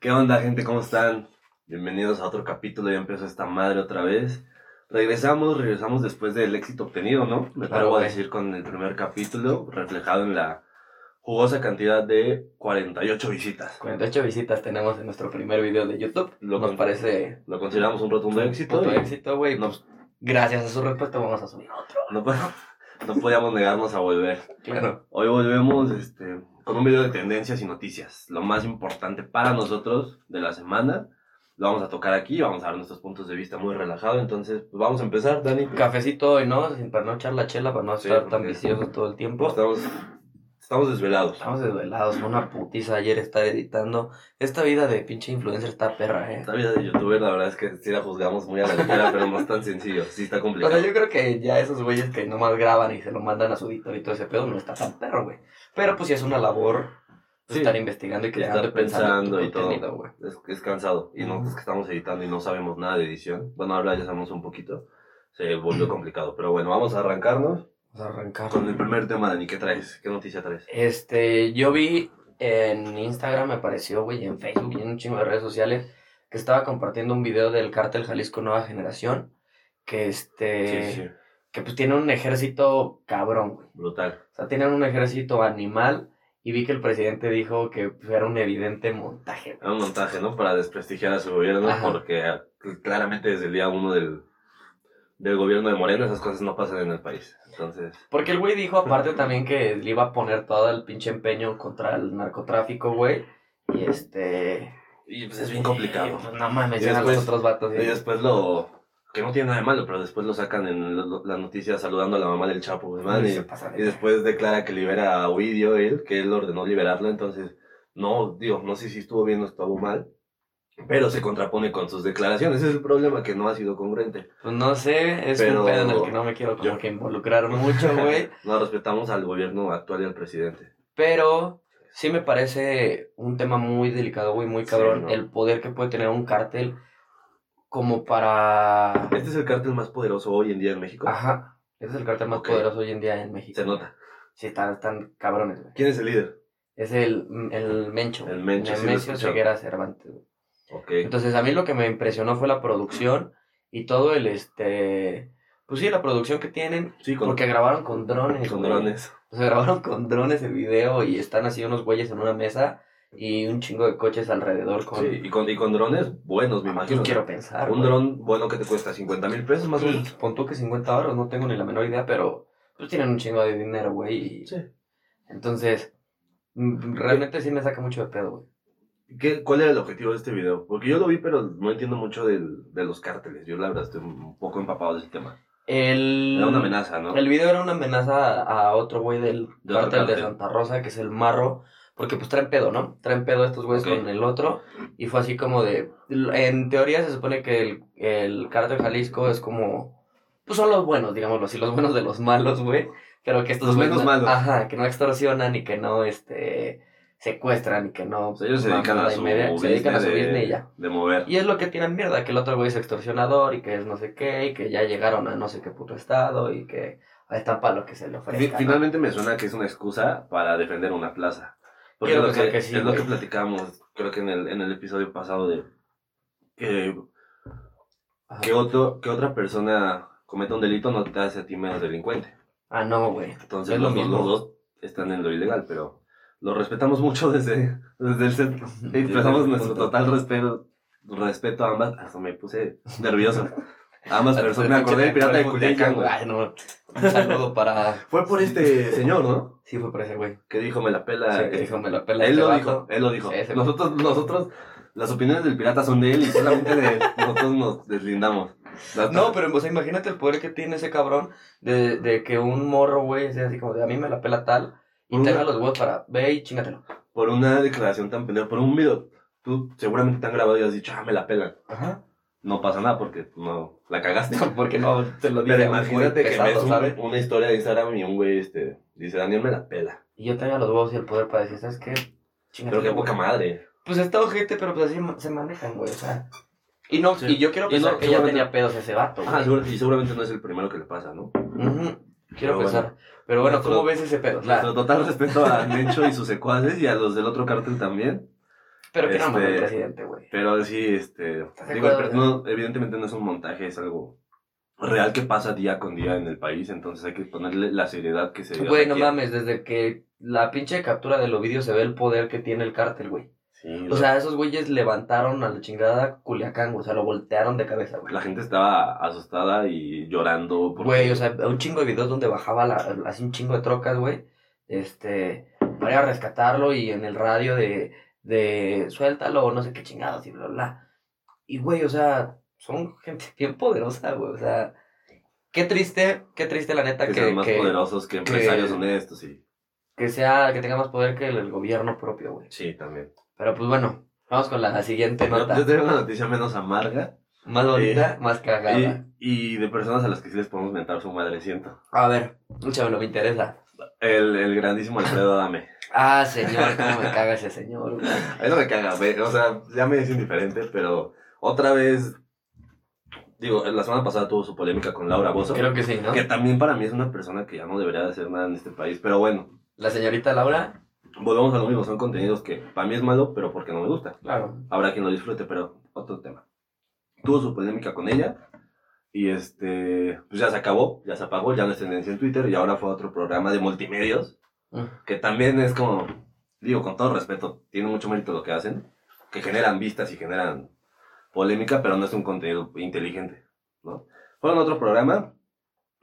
¿Qué onda, gente? ¿Cómo están? Bienvenidos a otro capítulo. Ya empezó esta madre otra vez. Regresamos, regresamos después del éxito obtenido, ¿no? Me Claro, a decir con el primer capítulo, reflejado en la jugosa cantidad de 48 visitas. 48 visitas tenemos en nuestro primer video de YouTube. Lo Nos parece Lo consideramos un rotundo éxito. y éxito, güey. Pues, gracias a su respuesta vamos a subir otro. no podíamos negarnos a volver. Claro. Hoy volvemos este, con un video de tendencias y noticias. Lo más importante para nosotros de la semana. Lo vamos a tocar aquí, vamos a dar nuestros puntos de vista muy relajado. Entonces, pues vamos a empezar, Dani. Cafecito hoy, ¿no? Para no echar la chela, para no Sí, estar tan viciosos todo el tiempo. Estamos, estamos desvelados. Estamos desvelados, fue una putiza ayer estar editando. Esta vida de pinche influencer está perra, eh. Esta vida de youtuber, la verdad es que sí la juzgamos muy a la ligera, pero no es tan sencillo. Sí está O complicado. sea, yo creo que ya esos güeyes que nomás graban y se lo mandan a su editor y todo ese pedo no está tan perro, güey. Pero pues sí es una labor Sí. estar investigando y creando Estar pensando pensando y todo. Es, es cansado. Y Ujú. nosotros que estamos editando y no sabemos nada de edición. Bueno, ahora ya sabemos un poquito. Se volvió complicado. Pero bueno, vamos a arrancarnos arrancar. con el primer tema, Dani. ¿Qué traes? ¿Qué noticia traes? Este, yo vi en Instagram, me apareció, güey, en Facebook y en un chingo de redes sociales, que estaba compartiendo un video del cártel Jalisco Nueva Generación, que este, Sí, sí, que pues tiene un ejército cabrón, güey. brutal. O sea, tienen un ejército animal y vi que el presidente dijo que pues, era un evidente montaje. Era un montaje, ¿no? Para desprestigiar a su gobierno, Ajá. porque ah, claramente desde el día uno del, del gobierno de Moreno esas cosas no pasan en el país. Entonces, Porque el güey dijo aparte también que le iba a poner todo el pinche empeño contra el narcotráfico, güey. Y este... y pues es bien complicado. y, pues, no mames, llegan los otros vatos. Y después lo. Que no tiene nada de malo, pero después lo sacan en lo- las noticias saludando a la mamá del Chapo Guzmán. Y, y después declara que libera a Ovidio, él, que él ordenó liberarlo. Entonces, no, digo, no sé si estuvo bien o estuvo mal. Pero se contrapone con sus declaraciones. Ese es el problema, que no ha sido congruente. Pues no sé, es Pero- un pedo en el que no me quiero como yo- que involucrar mucho, güey. no respetamos al gobierno actual y al presidente. Pero sí me parece un tema muy delicado, güey, muy cabrón. Sí, ¿no? El poder que puede tener un cártel como para... Este es el cártel más poderoso hoy en día en México. Ajá. Ese es el cártel más poderoso hoy en día en México. Se nota. Sí, están, están cabrones, güey. ¿Quién es el líder? Es el, el Mencho. El Mencho, sí he Nemesio escuchado. Ceguera Cervantes, güey. Entonces, a mí lo que me impresionó fue la producción y todo el, este... Pues sí, la producción que tienen, sí, con, porque grabaron con drones, con güey. drones. O sea, grabaron con drones el video y están así unos güeyes en una mesa y un chingo de coches alrededor con... Sí, y con, y con drones buenos, me Ah, imagino. pues quiero pensar, Un güey. dron bueno que te cuesta 50 mil pesos más o menos. pon tú que 50 euros, no tengo ni la menor idea, pero pues tienen un chingo de dinero, güey. y- Sí. Entonces, mm, realmente sí me saca mucho de pedo, güey. ¿Qué, ¿Cuál era el objetivo de este video? Porque yo lo vi, pero no entiendo mucho del- de los cárteles. Yo la verdad estoy un poco empapado de ese tema. El... Era una amenaza, ¿no? El video era una amenaza a otro güey del De cártel de. Santa Rosa, que es el Marro, porque pues traen pedo, ¿no? Traen pedo estos güeyes con el otro, y fue así como de... En teoría se supone que el, el cártel Jalisco es como... Pues son los buenos, digámoslo así, los buenos de los malos, güey. Pero que estos Los no- malos. Ajá, que no extorsionan y que no, este... Secuestran y que no... Ellos se dedican a su media, se dedican a su business y ya. de mover. Y es lo que tienen mierda, que el otro güey es extorsionador y que es no sé qué, y que ya llegaron a no sé qué puto estado y que ahí está para lo que se le Fi- ofrezca. ¿no? Finalmente me suena que es una excusa para defender una plaza. Porque Quiero lo que, que sí, es lo que platicamos, creo que en el, en el episodio pasado de que, Ajá. que, otro, que otra persona cometa un delito no te hace a ti menos delincuente. Ah, no, güey. Entonces Es lo los, mismo. los dos están en lo ilegal, pero lo respetamos mucho desde, desde el set. Expresamos nuestro total respeto, respeto a ambas. Hasta me puse nervioso. Ambas personas. Me acordé del pirata de Culiacán, güey. Ay, no. Un saludo para... Fue por este señor, ¿no? Sí, fue por ese güey. Que dijo, me la pela. Sí, que este, dijo, me la pela Él este lo dijo, él lo dijo. Ese- Nosotros, nosotros, las opiniones del pirata son de él y solamente de nosotros nos deslindamos. No, pero o sea, imagínate el poder que tiene ese cabrón de, de que un morro, güey, sea así como de a mí me la pela tal tenga los huevos para ve y chingatelo. Por una declaración tan pendeja, por un video, tú seguramente te han grabado y has dicho, ah, me la pelan. Ajá. No pasa nada porque no la cagaste. Porque no te lo dice Pero imagínate que pesado, ves un- ¿sabes? una historia de Instagram y un güey este, dice, Daniel me la pela. Y yo tenga los huevos y el poder para decir, ¿sabes qué? Chingatelo, Pero qué poca madre. Pues está ojete, pero pues así se manejan, güey, o sea. Y no, Sí. y yo quiero pensar no, que ya seguramente- tenía pedos ese vato, güey. Ah, seguro- y seguramente no es el primero que le pasa, ¿no? Ujú, Quiero Pero pensar. bueno. Pero bueno, Nuestro- ¿cómo ves ese pedo? Nuestro total respeto a Mencho y sus secuaces y a los del otro cártel también. Pero que no mames, Este, el presidente, güey. Pero sí, este. Digo, el no, evidentemente no es un montaje, es algo real que pasa día con día en el país, entonces hay que ponerle la seriedad que se Güey, no mames, desde que la pinche captura de los vídeos se ve el poder que tiene el cártel, güey. Sí, O lo- sea, esos güeyes levantaron a la chingada Culiacán. O sea, lo voltearon de cabeza, güey. la gente estaba asustada y llorando. porque- Güey, o sea, un chingo de videos donde bajaba la, así un chingo de trocas, güey. Este, para ir a rescatarlo y en el radio de, de suéltalo o no sé qué chingados y bla, bla. Y, güey, o sea, son gente bien poderosa, güey. O sea, qué triste, qué triste la neta que, que, sean más que, poderosos que empresarios honestos y que sea, que tenga más poder que el, el gobierno propio, güey. sí también Pero pues bueno, vamos con la siguiente nota. yo tengo una noticia menos amarga Más bonita, más cagada. y, y de personas a las que sí les podemos mentar su madre siento A ver, échamelo, me interesa. el, el grandísimo Alfredo Adame Ah, señor, cómo me caga ese señor, a mí no me caga o sea ya me es indiferente pero otra vez digo la semana pasada tuvo su polémica con Laura Bozo Creo que sí, ¿no? que también para mí es una persona que ya no debería de hacer nada en este país pero bueno La señorita Laura, volvemos a lo mismo son contenidos que para mí es malo pero porque no me gusta claro. habrá quien lo disfrute, pero otro tema. Tuvo su polémica con ella y este, pues ya se acabó, ya se apagó, ya no es tendencia en Twitter y ahora fue a otro programa de multimedios Mm. que también es como, digo, con todo respeto, tiene mucho mérito lo que hacen, que generan vistas y generan polémica, pero no es un contenido inteligente, ¿no? Fueron a otro programa,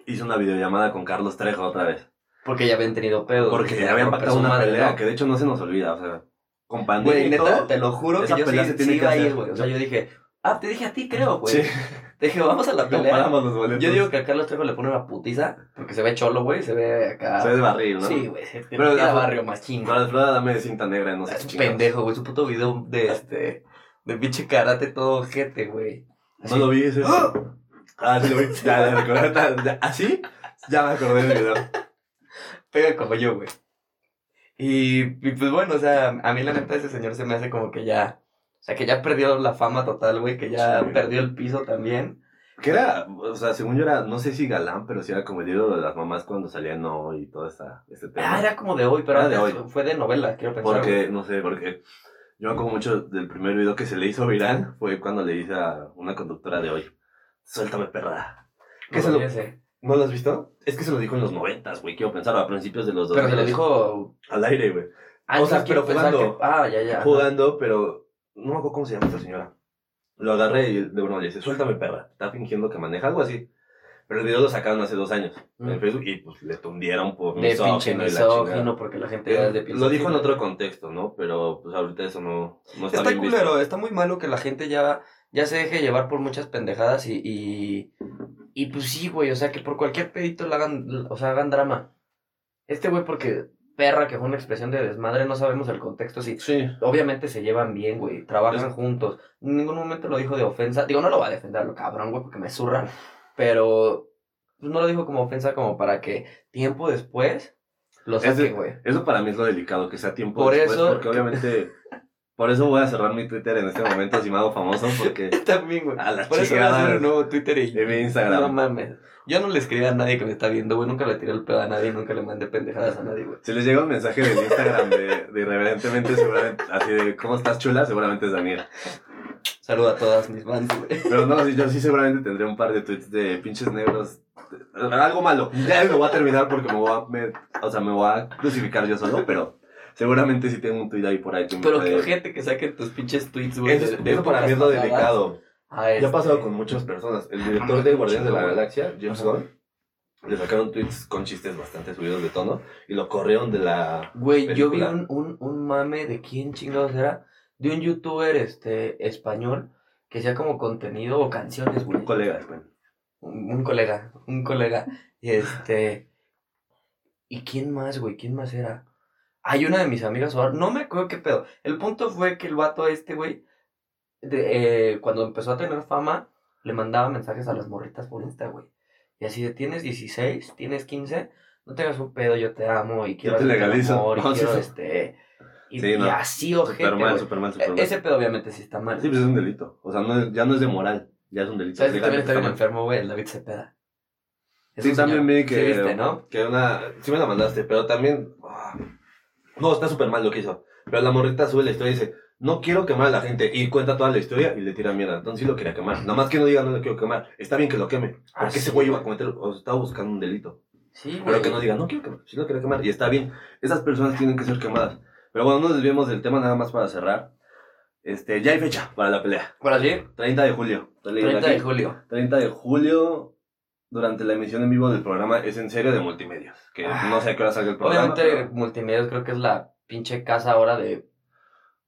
hizo una videollamada con Carlos Trejo otra vez, Porque ya habían tenido pedos. porque ya habían pactado una madre, pelea, ¿no? que de hecho no se nos olvida, o sea, con pandemia Güey, neta, todo, te lo juro que yo sí, se tiene sí que iba a ir, güey. O sea, yo dije, ah, te dije a ti, creo, güey. sí, Te dije, vamos a la pelea. los boletos. Yo digo que a Carlos Trejo le pone una putiza, porque se ve cholo, güey, se ve acá. Se ve de barril, ¿no? Sí, güey, se te Pero la- barrio más chingo. Para Flora dame de cinta negra, no sé Es chingados. pendejo, güey, su puto video de este, de pinche karate todo jete, güey. No lo vi ese. Ah, sí lo vi. Ya, ya, recordé. Ya, ya, ¿Así? Ya me acordé del video. Pega como yo, güey. Y, y, pues bueno, o sea, a mí la neta ese señor se me hace como que ya, o sea, que ya perdió la fama total, güey, que ya Sí, perdió el piso también. Que era, o sea, según yo era, no sé si galán, pero sí era como el ídolo de las mamás cuando salía No y todo esta, este tema. Ah, era como de hoy, pero Era de antes hoy. fue de novela, quiero pensar. Porque, güey. no sé, porque yo me acuerdo mucho del primer video que se le hizo viral, fue cuando le hice a una conductora de hoy, suéltame perra. ¿Qué No se lo. ¿No lo has visto? Es que se lo dijo en los noventas, güey, quiero pensar, a principios de los dos Pero se lo dijo Al aire, güey. antes, O sea, pero jugando. que... Ah, ya, ya. jugando, pero no me acuerdo cómo se llama esta señora. Lo agarré y de uno le dice, suéltame perra. Está fingiendo que maneja algo así. Pero el video lo sacaron hace dos años Mm. en Facebook y pues le tundieron por De pinche misógino porque la gente es de Lo dijo en otro contexto, ¿no? Pero pues ahorita eso no, no está, Está bien culero, visto. está muy malo que la gente ya, ya se deje llevar por muchas pendejadas y, y, y pues sí, güey, o sea, que por cualquier pedito le hagan, o sea, hagan drama. Este güey, porque perra, que fue una expresión de desmadre, no sabemos el contexto, sí. Sí. Obviamente se llevan bien, güey, trabajan Es- juntos. En ningún momento lo dijo de ofensa. Digo, no lo va a defender lo cabrón, güey, porque me zurra. Pero pues, no lo dijo como ofensa, como para que tiempo después lo saquen, güey. Eso para mí es lo delicado, que sea tiempo Por después, eso- porque obviamente... Por eso voy a cerrar mi Twitter en este momento si me hago famoso, porque... También, güey. A la Por eso voy a hacer un nuevo Twitter y... En mi Instagram. No mames. Yo no le escribí a nadie que me está viendo, güey. Nunca le tiré el pedo a nadie, nunca le mandé pendejadas a nadie, güey. Si les llega un mensaje del Instagram de, de irreverentemente, seguramente, así de, ¿cómo estás chula? Seguramente es Daniel. Saludo a todas mis fans, güey. Pero no, yo sí seguramente tendré un par de tweets de pinches negros. Algo malo. Ya lo voy a terminar porque me voy a, me- o sea, me voy a crucificar yo solo, pero seguramente sí tengo un tweet ahí por ahí que Pero qué gente que saquen tus pinches tweets, güey. Eso, de- eso para mí es lo delicado. Ah, Ya este- ha pasado con muchas personas. El director de Guardianes de la Galaxia, James. Gunn, le sacaron tweets con chistes bastante subidos de tono y lo corrieron de la... Güey, yo vi un, un, un mame de quién chingados era. De un youtuber este español que hacía como contenido o canciones, güey. Un colega, güey. Un, un colega, un colega. Y este. ¿Y quién más, güey? ¿Quién más era? Hay una de mis amigas, no me acuerdo qué pedo. El punto fue que el vato este, güey, eh, cuando empezó a tener fama, le mandaba mensajes a las morritas por Insta, güey. Y así de, tienes 16, tienes 15, no tengas un pedo, yo te amo y quiero te hacerte el legalizo. amor y No, sí, quiero sí. este... Y, Sí, y no. así, ojete, Super mal, güey. super mal, E- super mal. Ese pedo obviamente sí está mal. Sí, pues es un delito. O sea, no es- ya no es de moral, ya es un delito. ¿Sabes que también está bien enfermo, güey? El David Cepeda. Es Sí, también vi que, Sí viste, ¿no? que una... Sí me la mandaste, pero también... ah, No, está súper mal lo que hizo. Pero la morrita sube la historia y dice, no quiero quemar a la gente. Y cuenta toda la historia y le tira mierda. Entonces sí lo quería quemar. Nada más que no diga no le quiero quemar. Está bien que lo queme. Ah, Porque ese sí, güey iba a cometer, o estaba buscando un delito. Sí, güey. Pero que no diga, no quiero quemar, sí lo quiero quemar. Y está bien. Esas personas tienen que ser quemadas. Pero bueno, no nos desviemos del tema nada más para cerrar. Este, ya hay fecha para la pelea. Bueno, sí, 30 de julio. Estoy leyendo 30 de julio. 30 de julio, durante la emisión en vivo del programa Es en serio de multimedios. Que Ah. no sé a qué hora salga el programa. Obviamente, pero- Multimedios creo que es la pinche casa ahora de.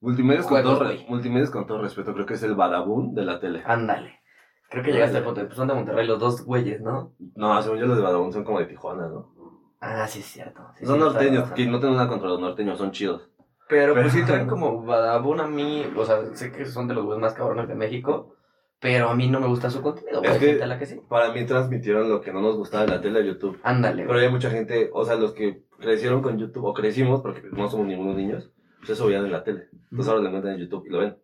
Multimedios, con todo, multimedios con todo respeto, creo que es el badabun de la tele. Ándale. Creo que llegaste al punto. Pues son de Monterrey los dos güeyes, ¿no? No, según yo los de badabun son como de Tijuana, ¿no? Ah, sí, es cierto. Sí, son sí, norteños, que no tengo nada contra los norteños, son chidos. Pero pues sí traen como Badabun a mí, o sea, sé que son de los güeyes más cabrones de México, pero a mí no me gusta su contenido. Es Hay que- gente a la que sí. Para mí transmitieron lo que no nos gustaba de la tele a YouTube. Ándale, Pero hay mucha gente, o sea, los que crecieron con YouTube, o crecimos, porque no somos ningunos niños, pues eso veían en la tele. Entonces ahora lo encuentran en YouTube y lo ven.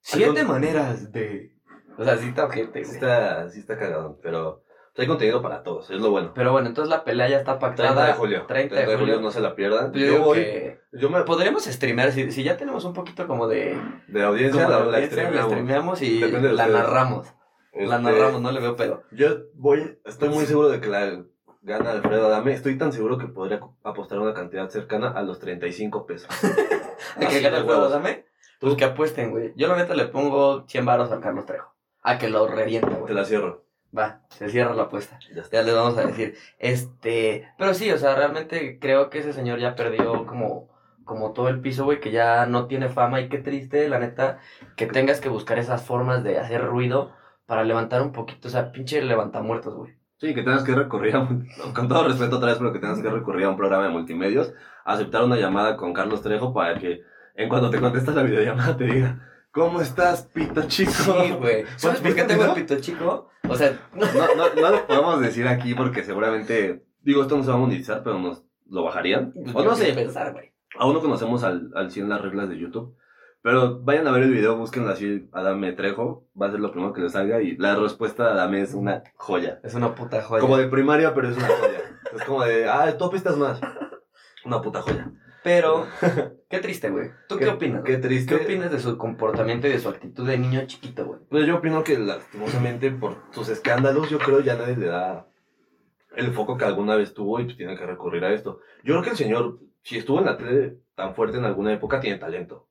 Siete maneras de... O sea, sí está ojete, Sí está, sí está cagado, pero hay contenido para todos, es lo bueno. Pero bueno, entonces la pelea ya está 30 pactada. de julio. 30 de julio. no se la pierdan. Yo voy, que yo me, podríamos streamear, si, si ya tenemos un poquito como de... de audiencia, como la, la audiencia, la streameamos. y Depende la narramos. La Este, narramos, no le veo pedo. Yo voy, estoy muy seguro de que la gana Alfredo Adame. Estoy tan seguro que podría apostar una cantidad cercana a los 35 pesos. ¿A que Así gane de el juego, huevos. dame? Pues que apuesten, güey. Yo la neta le pongo 100 baros al Carlos Trejo. A que lo revienta, Te güey. la cierro. Va, se cierra la apuesta. Ya les vamos a decir. Este, pero sí, o sea, realmente creo que ese señor ya perdió como, como todo el piso, güey, que ya no tiene fama y qué triste, la neta, que tengas que buscar esas formas de hacer ruido para levantar un poquito, o sea, pinche levantamuertos, güey. Sí, que tengas que recurrir a, con todo respeto otra vez, pero que tengas que recurrir a un programa de multimedios, aceptar una llamada con Carlos Trejo para que en cuando te contestas la videollamada te diga, ¿cómo estás, pito chico? Sí, güey. ¿Sabes por qué tengo el pito chico? O sea, No, no, no lo podemos decir aquí porque seguramente, digo, esto no se va a monetizar, pero nos lo bajarían. O no sé, pensar, güey. aún no conocemos al, al 100 las reglas de YouTube. Pero vayan a ver el video, búsquenlo así, Adame Trejo, va a ser lo primero que les salga y la respuesta de Adame es una joya. Es una puta joya. Como de primaria, pero es una joya. Es como de, ah, tú apistas más. Una puta joya. Pero, qué triste, güey. ¿Tú qué, opinas? Qué triste. ¿Qué opinas de su comportamiento y de su actitud de niño chiquito, güey? Pues yo opino que lastimosamente por sus escándalos, yo creo ya nadie le da el foco que alguna vez tuvo y pues tiene que recurrir a esto. Yo creo que el señor, si estuvo en la tele tan fuerte en alguna época, tiene talento.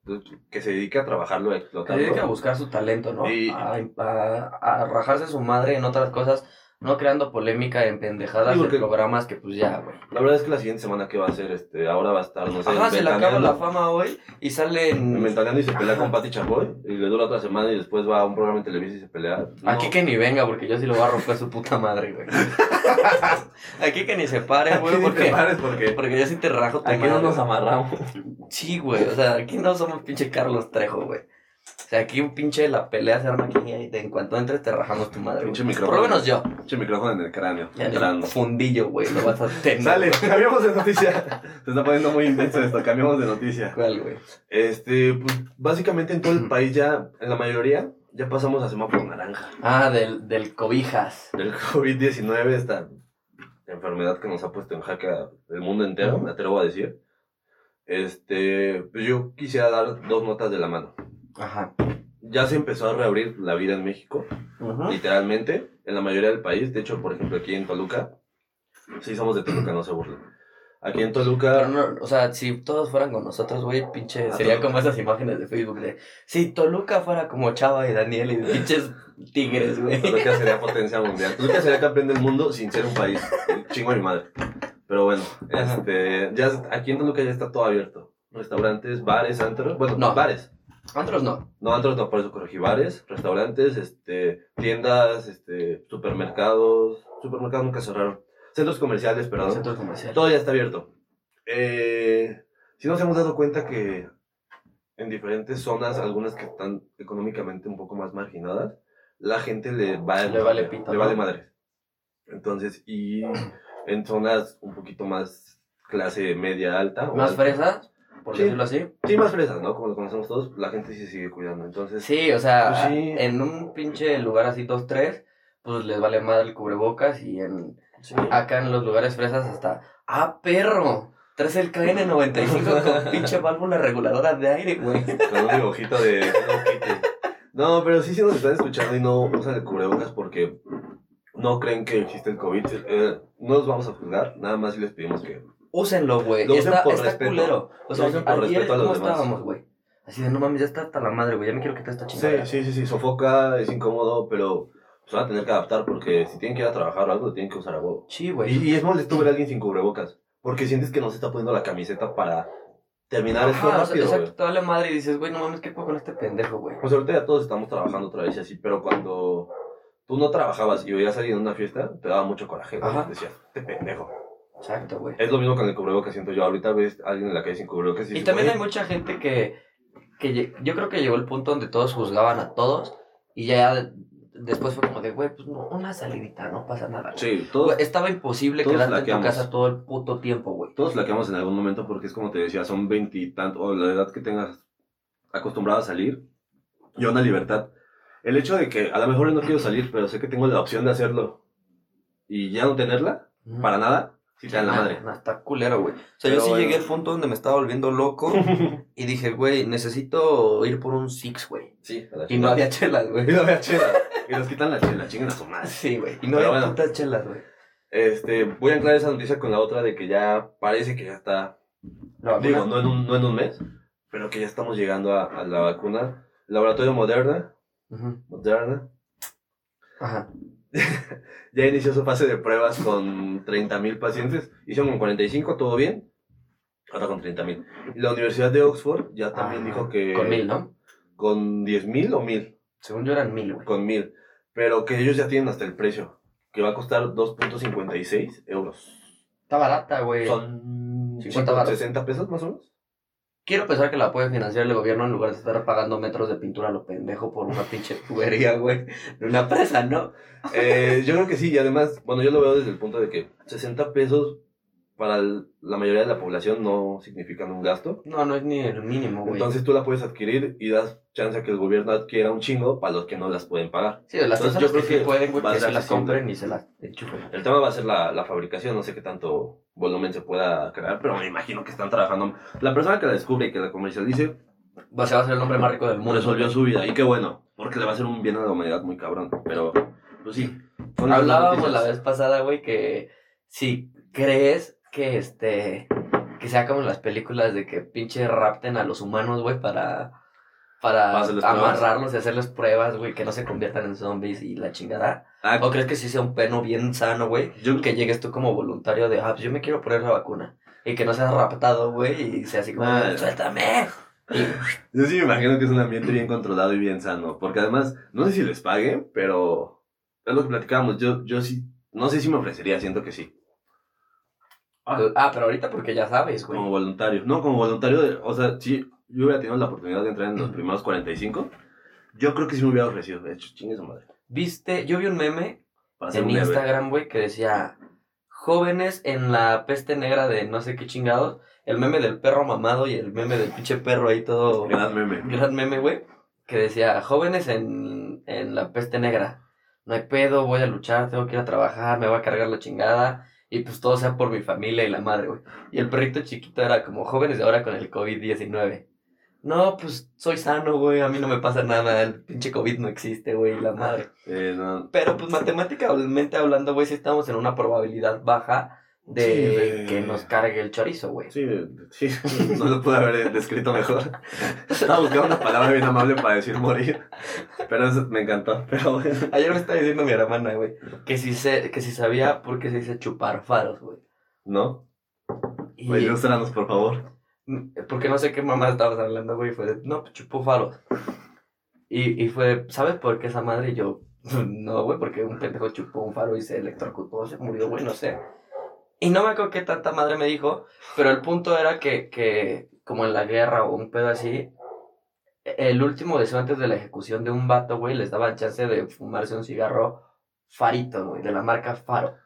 Que se dedique a trabajarlo, a Que explotarlo. a buscar su talento, ¿no? Y- A, a- a rajarse su madre en otras cosas, no creando polémica en pendejadas Sí, porque- de programas que pues ya, güey. La verdad es que la siguiente semana que va a ser, este, ahora va a estar, no sé, Ajá, se le acaba la fama hoy y sale en... Ventaneando y se pelea Ajá. con Pati Chapoy y le dura otra semana y después va a un programa en Televisa y se pelea. No. Aquí que ni venga, porque yo sí lo voy a romper su puta madre, güey. Aquí que ni se pare, güey, ni te porque... pares porque Porque yo sí te rajo tu aquí no nos amarramos. Sí, güey, o sea, aquí no somos pinche Carlos Trejo, güey. O sea, aquí un pinche la pelea se arma aquí y de- en cuanto entres te rajamos tu madre. Pinche micrófono. Por lo menos yo. Pinche micrófono en el cráneo. En el fundillo, güey, lo vas a tener. Sale, cambiamos de noticia. Se está poniendo muy intenso esto, cambiamos de noticia. ¿Cuál, güey? Este, pues básicamente en todo el país ya, en la mayoría, ya pasamos a semáforo naranja. Ah, del, del cobijas. Del COVID-19, esta enfermedad que nos ha puesto en jaque el mundo entero, me atrevo a decir. Este, pues yo quisiera dar dos notas de la mano. Ajá. Ya se empezó a reabrir la vida en México, Ujú. literalmente, en la mayoría del país. De hecho, por ejemplo, aquí en Toluca, sí somos de Toluca, no se burlen. Aquí en Toluca, no, o sea, si todos fueran con nosotros, güey, pinche, sería Toluca. como esas imágenes de Facebook de, si Toluca fuera como Chava y Daniel y pinches tigres, güey. Toluca sería potencia mundial. Toluca sería campeón del mundo sin ser un país. Chingo mi madre. Pero bueno, Ajá. este, ya aquí en Toluca ya está todo abierto. Restaurantes, bares, antros. Bueno, No. bares. Otros no. No, antros no, por eso corregí. Bares, restaurantes, este, tiendas, este, supermercados. Supermercados nunca cerraron. Centros comerciales, perdón. Centros comerciales. Todo ya está abierto. Eh, si nos hemos dado cuenta que en diferentes zonas, algunas que están económicamente un poco más marginadas, la gente le va Le vale pito, le vale madre. Entonces, y en zonas un poquito más clase media alta. Más fresas, por Sí. decirlo así. Sí, más fresas, ¿no? Como lo conocemos todos, la gente sí se sigue cuidando. Entonces, Sí, o sea, Pues sí. en un pinche lugar así, dos, tres, pues les vale madre el cubrebocas y en sí. acá en los lugares fresas hasta, ah, perro, Traes el KN95 con pinche válvula reguladora de aire, güey. Con un dibujito de. No, pero sí, sí nos están escuchando y no usan el cubrebocas porque no creen que existe el COVID. Eh, no los vamos a juzgar, nada más les pedimos que... Úsenlo, güey. Lo usen Está, por está respeto. culero. O sea, Lo usen por respeto a los ¿cómo demás. estábamos, güey? Así de, no mames, ya está hasta la madre, güey. Ya me quiero quitar esta Sí, chingada. sí, sí, sí, sofoca, es incómodo, pero se van a tener que adaptar porque si tienen que ir a trabajar o algo, tienen que usar a huevo. Sí, güey. Y, y es molesto ver a alguien sin cubrebocas, porque sientes que no se está poniendo la camiseta para terminar esto Ajá, o sea, rápido, exacto, te vale madre y dices, güey, no mames, ¿qué puedo con este pendejo, güey? Pues ahorita ya todos estamos trabajando otra vez y así, pero cuando tú no trabajabas y veías a alguien en una fiesta, te daba mucho coraje, güey. Ajá. Decías, este pendejo. Exacto, güey. Es lo mismo con el cubrebocas, siento yo. Ahorita ves a alguien en la calle sin cubrebocas y, Y también hay "Güey, mucha gente que, que yo creo que llegó el punto donde todos juzgaban a todos y ya después fue como de, güey, pues no, una salidita, no pasa nada. güey". Sí, Güey, estaba imposible quedarte en tu casa todo el puto tiempo, güey. todos flaqueamos en algún momento porque es como te decía, son veintitantos, o la edad que tengas acostumbrado a salir y a una libertad. El hecho de que a lo mejor no quiero salir, pero sé que tengo la opción de hacerlo y ya no tenerla, Ujú. para nada, dan la madre. nah, está culero, güey. O sea, Pero yo sí bueno. llegué al punto donde me estaba volviendo loco y dije, güey, necesito ir por un Six, güey. Sí, a la Y no había chelas, güey. Y no había chela. Y nos quitan la chela, chingan a su madre. Sí, güey. Y no Pero había bueno. putas chelas, güey. Este, voy a anclar esa noticia con la otra de que ya parece que ya está ¿La? Digo, no en, un, no en un mes, pero que ya estamos llegando a, a la vacuna. Laboratorio Moderna. Moderna Ajá. ya inició su fase de pruebas con 30.000 pacientes. Hicieron con 45, todo bien. Ahora con 30.000. Y la Universidad de Oxford ya también Ajá. dijo que... Con mil, ¿no? Con 10.000 o 1.000. Según yo eran mil, güey. Con 1.000. Pero que ellos ya tienen hasta el precio. Que va a costar 2.56 euros. Está barata, güey. Son 50 varos. 60 pesos más o menos. Quiero pensar que la puede financiar el gobierno en lugar de estar pagando metros de pintura a lo pendejo por una pinche tubería, güey. De una presa, ¿no? Eh, yo creo que sí, y además, bueno, yo lo veo desde el punto de que 60 pesos para el- la mayoría de la población no significan un gasto. No, no es ni el mínimo, güey. Entonces tú la puedes adquirir y das chance a que el gobierno adquiera un chingo para los que no las pueden pagar. sí, las entonces yo creo que, pueden, güey, que ser se las compren y se las enchufen. El tema va a ser la, la fabricación, no sé qué tanto volumen se pueda crear, pero me imagino que están trabajando. La persona que la descubre y que la comercialice va a ser el hombre más rico del mundo. resolvió su vida y qué bueno, porque le va a hacer un bien a la humanidad muy cabrón. Pero, pues sí. Hablábamos la vez pasada, güey, que si crees que este que sea como en las películas de que pinche rapten a los humanos, güey, para para hacerles pruebas. amarrarlos y hacerles pruebas, güey, que no se conviertan en zombies y la chingada. Ah, ¿O crees que sí sea un peno bien sano, güey? yo, Que llegues tú como voluntario de, ah, pues yo me quiero poner la vacuna. Y que no seas raptado, güey, y sea así como, Ah. suéltame. Yo sí me imagino que es un ambiente bien controlado y bien sano. Porque además, no sé si les paguen, pero es lo que platicábamos. Yo, yo sí, no sé si me ofrecería, siento que sí. Ah, pero ahorita porque ya sabes, güey. Como voluntario. No, como voluntario, de, o sea, si yo hubiera tenido la oportunidad de entrar en los primeros 45, yo creo que sí me hubiera ofrecido. De hecho, chingue su madre. Viste, yo vi un meme en un. Instagram, güey, que decía jóvenes en la peste negra de no sé qué chingados, el meme del perro mamado y el meme del pinche perro ahí todo Gran meme. gran meme, güey, que decía jóvenes en, en la peste negra. No hay pedo, voy a luchar, tengo que ir a trabajar, me va a cargar la chingada y pues todo sea por mi familia y la madre, güey. Y el perrito chiquito era como jóvenes de ahora con el COVID-19. No, pues soy sano, güey, a mí no me pasa nada, el pinche COVID no existe, güey, la madre. Eh, no, Pero pues matemáticamente hablando, güey, sí estamos en una probabilidad baja de Sí, de- que nos cargue el chorizo, güey. sí, sí, no lo pude haber descrito mejor. Estaba buscando una palabra bien amable para decir morir. Pero eso me encantó. Pero bueno. Ayer me estaba diciendo mi hermana, güey, que si, se, que si sabía por qué se dice chupar faros, güey. ¿No? Y, Pues ilústranos, por favor. porque no sé qué mamá estabas hablando, güey, fue de, no, pues chupó faros. Y, y fue de, ¿sabes por qué esa madre? Y yo, no, güey, porque un pendejo chupó un faro y se electrocutó, se murió, güey, no sé. Y no me acuerdo qué tanta madre me dijo, pero el punto era que, que como en la guerra o un pedo así, el último deseo antes de la ejecución de un vato, güey, les daban chance de fumarse un cigarro farito, güey, de la marca Faro.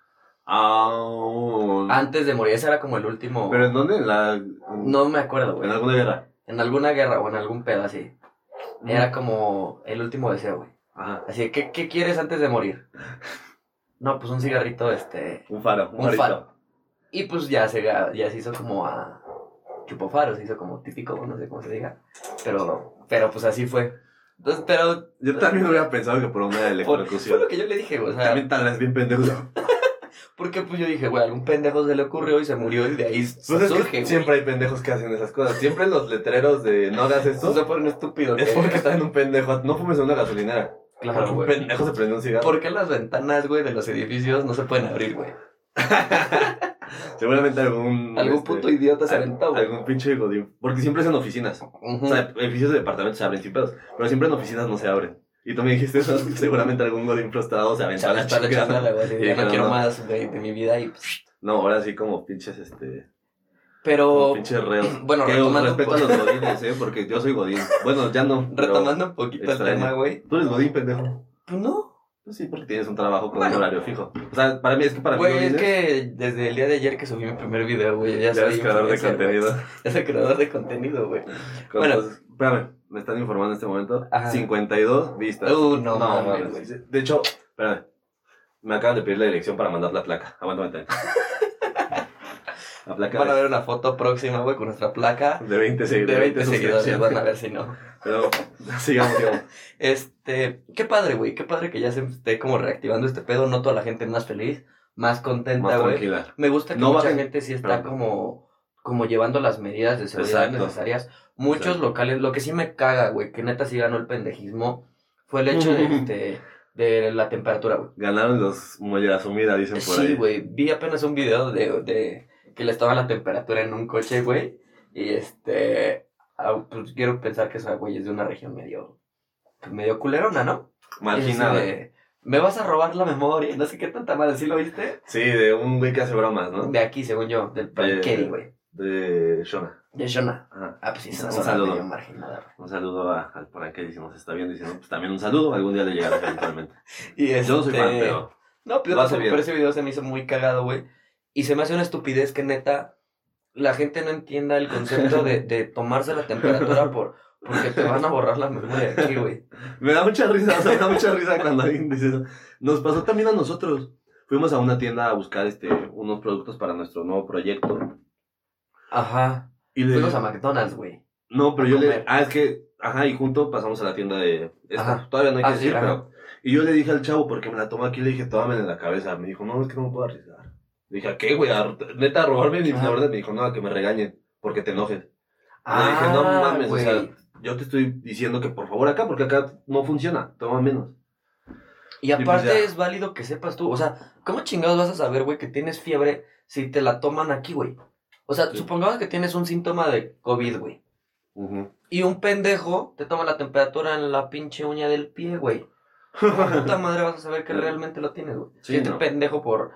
Ah, Antes de morir, ese era como el último... ¿Pero en dónde? En la... No me acuerdo, güey. En alguna guerra. En alguna guerra o en algún pedo así. Era como el último deseo, güey. Ajá. Así, ¿qué, ¿qué quieres antes de morir? No, pues un cigarrito, este... Un faro. Un, faro. Y pues ya se, ya se hizo como a chupofaro, se hizo como típico, no sé cómo se diga. Pero, pero pues así fue. Entonces, pero... Yo también hubiera pensado que por una electrocución. fue lo que yo le dije, güey, o sea... También tal vez bien pendejo. Porque pues yo dije, güey, algún pendejo se le ocurrió y se murió y de ahí Pues es surge, que güey. siempre hay pendejos que hacen esas cosas. Siempre los letreros de no hagas esto se pone estúpido. es que- porque está en un pendejo. No fumes en una gasolinera. Claro, Porque un güey. pendejo se prende un cigarro. ¿Por qué las ventanas, güey, de los edificios no se pueden abrir, güey? Seguramente algún. Algún este, puto idiota se aventó, güey. Algún pinche godín. Porque siempre es en oficinas. Ujú. O sea, edificios de departamentos se abren sin pedos. Pero siempre en oficinas no se abren. Y tú me dijiste. Seguramente algún godín frustrado se aventó a la chingada, güey. Y Ya no quiero más, güey, de mi vida y... pff. No, ahora sí como pinches, este. Pero, pinches reos. bueno, que retomando respeto a los godines, ¿eh? Porque yo soy godín. Bueno, ya no. retomando un poquito el tema, güey. Tú eres godín, pendejo. Pues no. Pues sí, porque tienes un trabajo con Bueno. un horario fijo. O sea, para mí es que para mí Güey, es que desde el día de ayer que subí mi primer video, güey, ya, ya soy eres creador de güey. contenido. Ya soy creador de contenido, güey. Bueno. espérame, me están informando en este momento. Ajá. 52 vistas. Uh, no, mames, güey. sí, De hecho, espérame. Me acaban de pedir la dirección para mandar la placa. Aguántame. La placa Van a de- ver una foto próxima, güey, con nuestra placa. de 20 De seguidores. 20 seguidores, van a ver si no. Pero sigamos, sigamos. Este, qué padre, güey, qué padre que ya se esté como reactivando este pedo. Noto a la gente más feliz, más contenta, Más güey. tranquila. Me gusta que No mucha bajen- gente sí está como, como llevando las medidas de seguridad Exacto. necesarias. Muchos Exacto. locales, lo que sí me caga, güey, que neta sí ganó el pendejismo, fue el hecho de, este, de la temperatura, güey. Ganaron los muelle asumida, dicen por ahí. Sí, güey, vi apenas un video de, de que le estaba la temperatura en un coche, güey, y este, pues quiero pensar que esa güey es de una región medio, pues, medio culerona, ¿no? Marginada. De, Me vas a robar la memoria, no sé qué tanta madre, ¿sí lo viste? Sí, de un güey que hace bromas, ¿no? De aquí, según yo, del Franketti, güey. De Shona. De Shona. Ajá. Ah, pues sí, Un zona saludo. Un saludo a, al Franketti si nos está viendo si no, pues también un saludo. Algún día le llegará eventualmente. Y Yo no soy fan, este, pero No, pero, hace pero bien. ese video se me hizo muy cagado, güey. Y se me hace una estupidez que neta la gente no entienda el concepto de, de tomarse la temperatura por porque te van a borrar la memoria aquí, güey. me da mucha risa, o sea, me da mucha risa cuando alguien dice eso. Nos pasó también a nosotros. Fuimos a una tienda a buscar este unos productos para nuestro nuevo proyecto. Ajá. Y le... Fuimos a McDonald's, güey. No, pero a yo le... comer. Ah, es que... Ajá, y junto pasamos a la tienda de... Esta. Ajá. Todavía no hay que Ah, decir, pero... Y yo le dije al chavo, porque me la tomó aquí, le dije, tómame en la cabeza. Me dijo, no, es que no me puedo arriesgar. Dije, ¿a qué, güey? ¿A- ¿Neta, a robarme mi orden? Me dijo, no, que me regañen, porque te enojes. Le dije, no mames, o Ah, güey. sea, yo te estoy diciendo que por favor acá, porque acá no funciona, toma menos. Y pues aparte es válido que sepas tú. O sea, ¿cómo chingados vas a saber, güey, que tienes fiebre si te la toman aquí, güey? O sea, Sí. supongamos que tienes un síntoma de COVID, güey. Y un pendejo te toma la temperatura en la pinche uña del pie, güey. ¿Cómo puta madre vas a saber que realmente lo tienes, güey? Sí, si este no. pendejo por...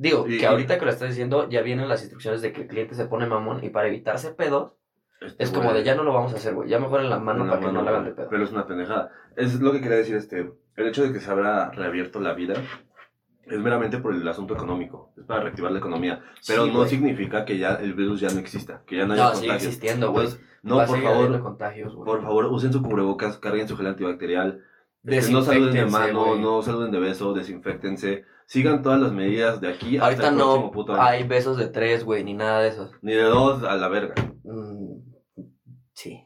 Digo, que ahorita que lo estás diciendo, ya vienen las instrucciones de que el cliente se pone mamón y para evitarse pedos, Este es como de ya no lo vamos a hacer, güey. Ya mejor en la mano una para que no mano, la hagan de pedo. Pero es una pendejada. Es lo que quería decir, este, el hecho de que se habrá reabierto la vida es meramente por el asunto económico, es para reactivar la economía, pero Sí, no güey. significa que ya el virus ya no exista, que ya no haya No, sigue contagios. existiendo, güey. Entonces, no, por favor, contagios, güey. por favor, usen su cubrebocas, carguen su gel antibacterial, no saluden de mano, no saluden de beso, desinfectense. Sigan todas las medidas de aquí hasta Ahorita el próximo no puto año. hay besos de tres, güey, ni nada de eso. Ni de dos a la verga. Mm, sí.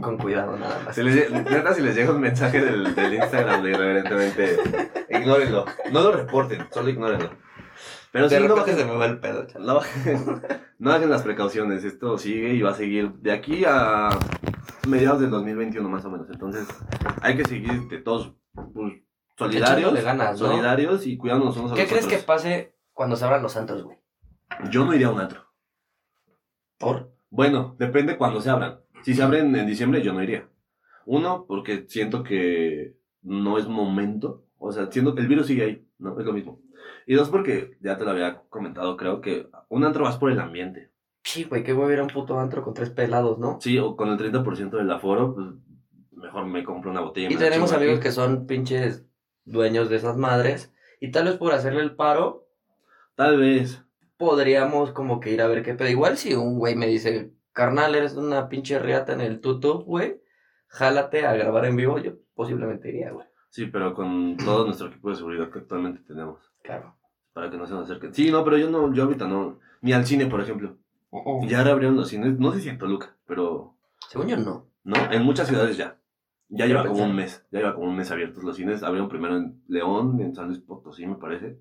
Con cuidado, nada más. Si les, neta, si les llega un mensaje del, del Instagram de irreverentemente, ignórenlo. No lo reporten, solo ignórenlo. Pero de sí, no bajen, se me va el pedo, chaval. no, bajen, no hagan las precauciones. Esto sigue y va a seguir de aquí a mediados del 2021 más o menos. Entonces, hay que seguir de todos pues, solidarios, ganas, ¿no? solidarios y cuidándonos unos a ¿Qué los crees que otros. pase cuando se abran los santos, güey? Yo no iría a un antro. ¿Por? Bueno, depende cuando se abran. Si se abren en diciembre, yo no iría. Uno, porque siento que no es momento. O sea, siento que el virus sigue ahí, ¿no? Es lo mismo. Y dos, porque ya te lo había comentado, creo que un antro vas por el ambiente. Sí, güey, qué voy a ir a un puto antro con tres pelados, ¿no? Sí, o con el 30% del aforo, pues mejor me compro una botella. Y me la tenemos amigos aquí. que son pinches dueños de esas madres. Y tal vez por hacerle el paro, Tal vez. podríamos como que ir a ver qué pedo. Igual si un güey me dice, carnal, eres una pinche riata en el tutu, güey, jálate a grabar en vivo, yo posiblemente iría, güey. Sí, pero con todo nuestro equipo de seguridad que actualmente tenemos. Claro. para que no se nos acerquen. Sí, no, pero yo no, yo ahorita no, ni al cine, por ejemplo. Uh-uh. Ya abrieron los cines, no sé si en Toluca, pero Según yo, no. no, en muchas ciudades ya. Ya lleva como un mes, ya lleva como un mes abiertos los cines. Abrieron primero en León, en San Luis Potosí, me parece.